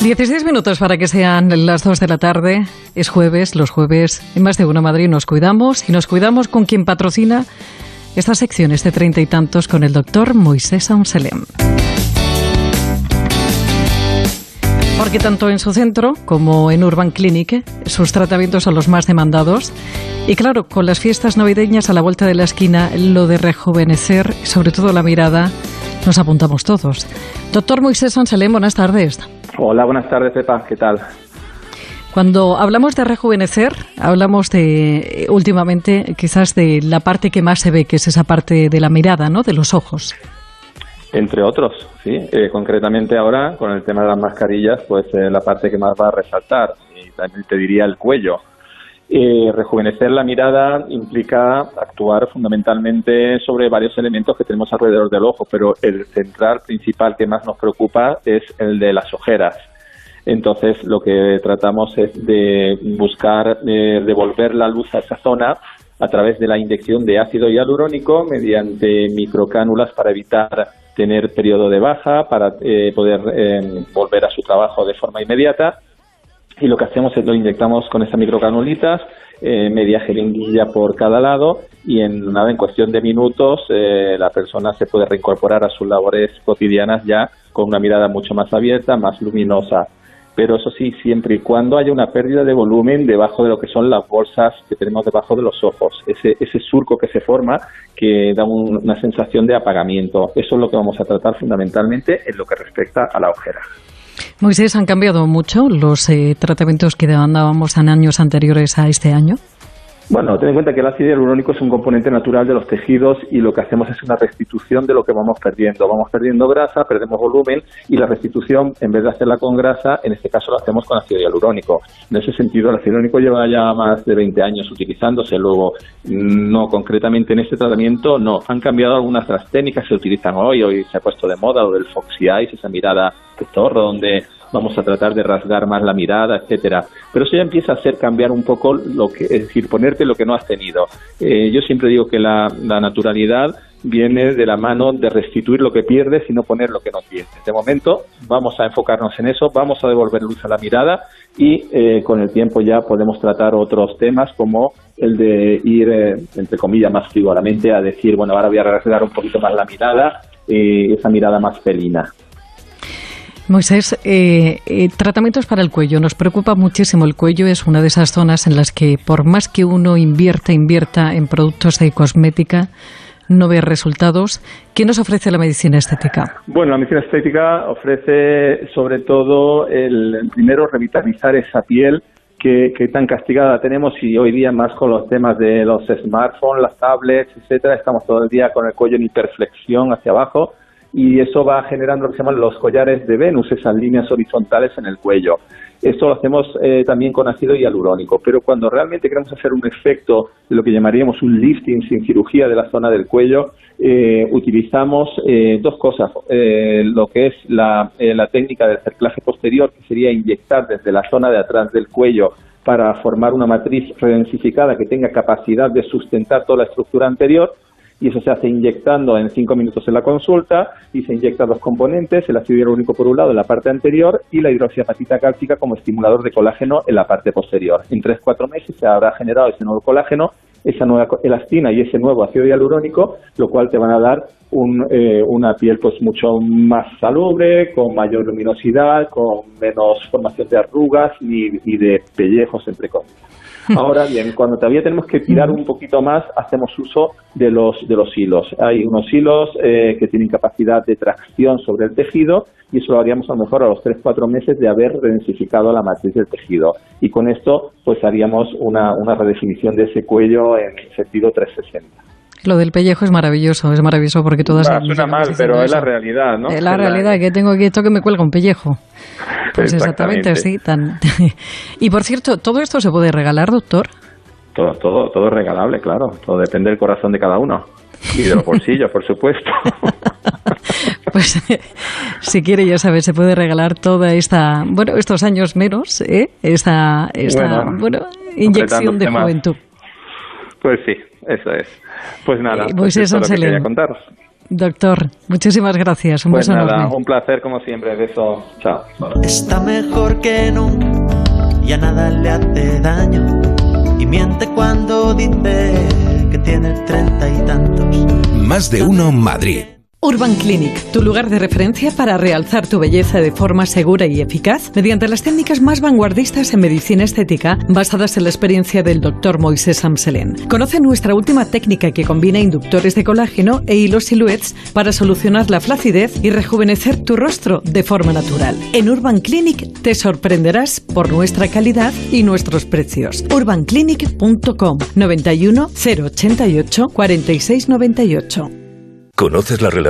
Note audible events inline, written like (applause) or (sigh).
16 minutos para que sean las 2 de la tarde. Es jueves, los jueves en más de una Madrid nos cuidamos y nos cuidamos con quien patrocina esta sección, este treinta y tantos, con el doctor Moisés Aunselem. Porque tanto en su centro como en Urban Clinic sus tratamientos son los más demandados. Y claro, con las fiestas navideñas a la vuelta de la esquina, lo de rejuvenecer, sobre todo la mirada, nos apuntamos todos. Doctor Moisés Anselem, buenas tardes. Hola, buenas tardes, Pepa. ¿Qué tal? Cuando hablamos de rejuvenecer, hablamos de últimamente quizás de la parte que más se ve, que es esa parte de la mirada, ¿no? De los ojos. Entre otros, sí. Eh, concretamente ahora, con el tema de las mascarillas, pues eh, la parte que más va a resaltar, y también te diría el cuello. Eh, rejuvenecer la mirada implica actuar fundamentalmente sobre varios elementos que tenemos alrededor del ojo, pero el central principal que más nos preocupa es el de las ojeras. Entonces, lo que tratamos es de buscar eh, devolver la luz a esa zona a través de la inyección de ácido hialurónico mediante microcánulas para evitar tener periodo de baja, para eh, poder volver a su trabajo de forma inmediata y lo que hacemos es lo inyectamos con esas microcanulitas, eh, media jeringuilla por cada lado y en nada, en cuestión de minutos, eh, la persona se puede reincorporar a sus labores cotidianas ya con una mirada mucho más abierta, más luminosa. Pero eso sí, siempre y cuando haya una pérdida de volumen debajo de lo que son las bolsas que tenemos debajo de los ojos, ese, ese surco que se forma que da una sensación de apagamiento. Eso es lo que vamos a tratar fundamentalmente en lo que respecta a la ojera. Moisés, ¿han cambiado mucho los eh, tratamientos que demandábamos en años anteriores a este año? Bueno, ten en cuenta que el ácido hialurónico es un componente natural de los tejidos y lo que hacemos es una restitución de lo que vamos perdiendo. Vamos perdiendo grasa, perdemos volumen y la restitución, en vez de hacerla con grasa, en este caso lo hacemos con ácido hialurónico. En ese sentido, el ácido hialurónico lleva ya más de 20 años utilizándose. Luego, no concretamente en este tratamiento, no. Han cambiado algunas de las técnicas que se utilizan hoy. Hoy se ha puesto de moda lo del Foxy Eyes, esa mirada de zorro, donde vamos a tratar de rasgar más la mirada, etcétera. Pero eso ya empieza a hacer cambiar un poco lo que, es decir, ponerte lo que no has tenido. Eh, yo siempre digo que la, naturalidad viene de la mano de restituir lo que pierdes y no poner lo que no tienes. De momento vamos a enfocarnos en eso, vamos a devolver luz a la mirada y eh, con el tiempo ya podemos tratar otros temas como el de ir, eh, entre comillas, más frivolamente a decir, bueno, ahora voy a rasgar un poquito más la mirada, esa mirada más felina. Moisés, eh, eh, tratamientos para el cuello. Nos preocupa muchísimo el cuello. Es una de esas zonas en las que, por más que uno invierta, invierta en productos de cosmética, no ve resultados. ¿Qué nos ofrece la medicina estética? Bueno, la medicina estética ofrece sobre todo el primero revitalizar esa piel que, que, tan castigada tenemos y hoy día más con los temas de los smartphones, las tablets, etcétera, estamos todo el día con el cuello en hiperflexión hacia abajo y eso va generando lo que se llaman los collares de Venus, esas líneas horizontales en el cuello. Esto lo hacemos eh, también con ácido hialurónico, pero cuando realmente queremos hacer un efecto de lo que llamaríamos un lifting sin cirugía de la zona del cuello, eh, utilizamos eh, dos cosas. lo que es la, la técnica del cerclaje posterior, que sería inyectar desde la zona de atrás del cuello para formar una matriz redensificada que tenga capacidad de sustentar toda la estructura anterior, y eso se hace inyectando en cinco minutos en la consulta y se inyecta dos componentes, el ácido hialurónico por un lado en la parte anterior y la hidroxiapatita cálcica como estimulador de colágeno en la parte posterior. En tres cuatro meses se habrá generado ese nuevo colágeno, esa nueva elastina y ese nuevo ácido hialurónico, lo cual te van a dar eh, una piel pues mucho más salubre, con mayor luminosidad, con menos formación de arrugas y, y de pellejos, entre comillas. Ahora bien, cuando todavía tenemos que tirar un poquito más, hacemos uso de los, de los hilos. Hay unos hilos eh, que tienen capacidad de tracción sobre el tejido y eso lo haríamos a lo mejor a los 3-4 meses de haber redensificado la matriz del tejido. Y con esto, pues haríamos una, una redefinición de ese cuello en sentido 360. Lo del pellejo es maravilloso, es maravilloso porque todas... suena mal, pero es la realidad, ¿no? Es la realidad, que tengo aquí esto que me cuelga un pellejo. Pues exactamente, sí. Tan... (laughs) y por cierto, ¿todo esto se puede regalar, doctor? Todo, todo, todo es regalable, claro. Todo depende del corazón de cada uno. Y de los bolsillos, por supuesto. (laughs) pues si quiere, ya sabe, se puede regalar toda esta, bueno, estos años menos, ¿eh? Esta, esta bueno, inyección de juventud. Pues sí, eso es. Pues nada, eh, pues eso es lo que quería contaros. Doctor, muchísimas gracias. Un pues beso nada, enorme. un placer como siempre. Beso. Chao. Está mejor que nunca, ya nada le hace daño. Y miente cuando dice que tiene treinta y tantos. Más de uno Madrid. Urban Clinic, tu lugar de referencia para realzar tu belleza de forma segura y eficaz mediante las técnicas más vanguardistas en medicina estética basadas en la experiencia del Dr. Moisés Amselén. Conoce nuestra última técnica que combina inductores de colágeno e hilos silhouettes para solucionar la flacidez y rejuvenecer tu rostro de forma natural. En Urban Clinic te sorprenderás por nuestra calidad y nuestros precios. urbanclinic.com 91 088 4698 ¿Conoces la relación?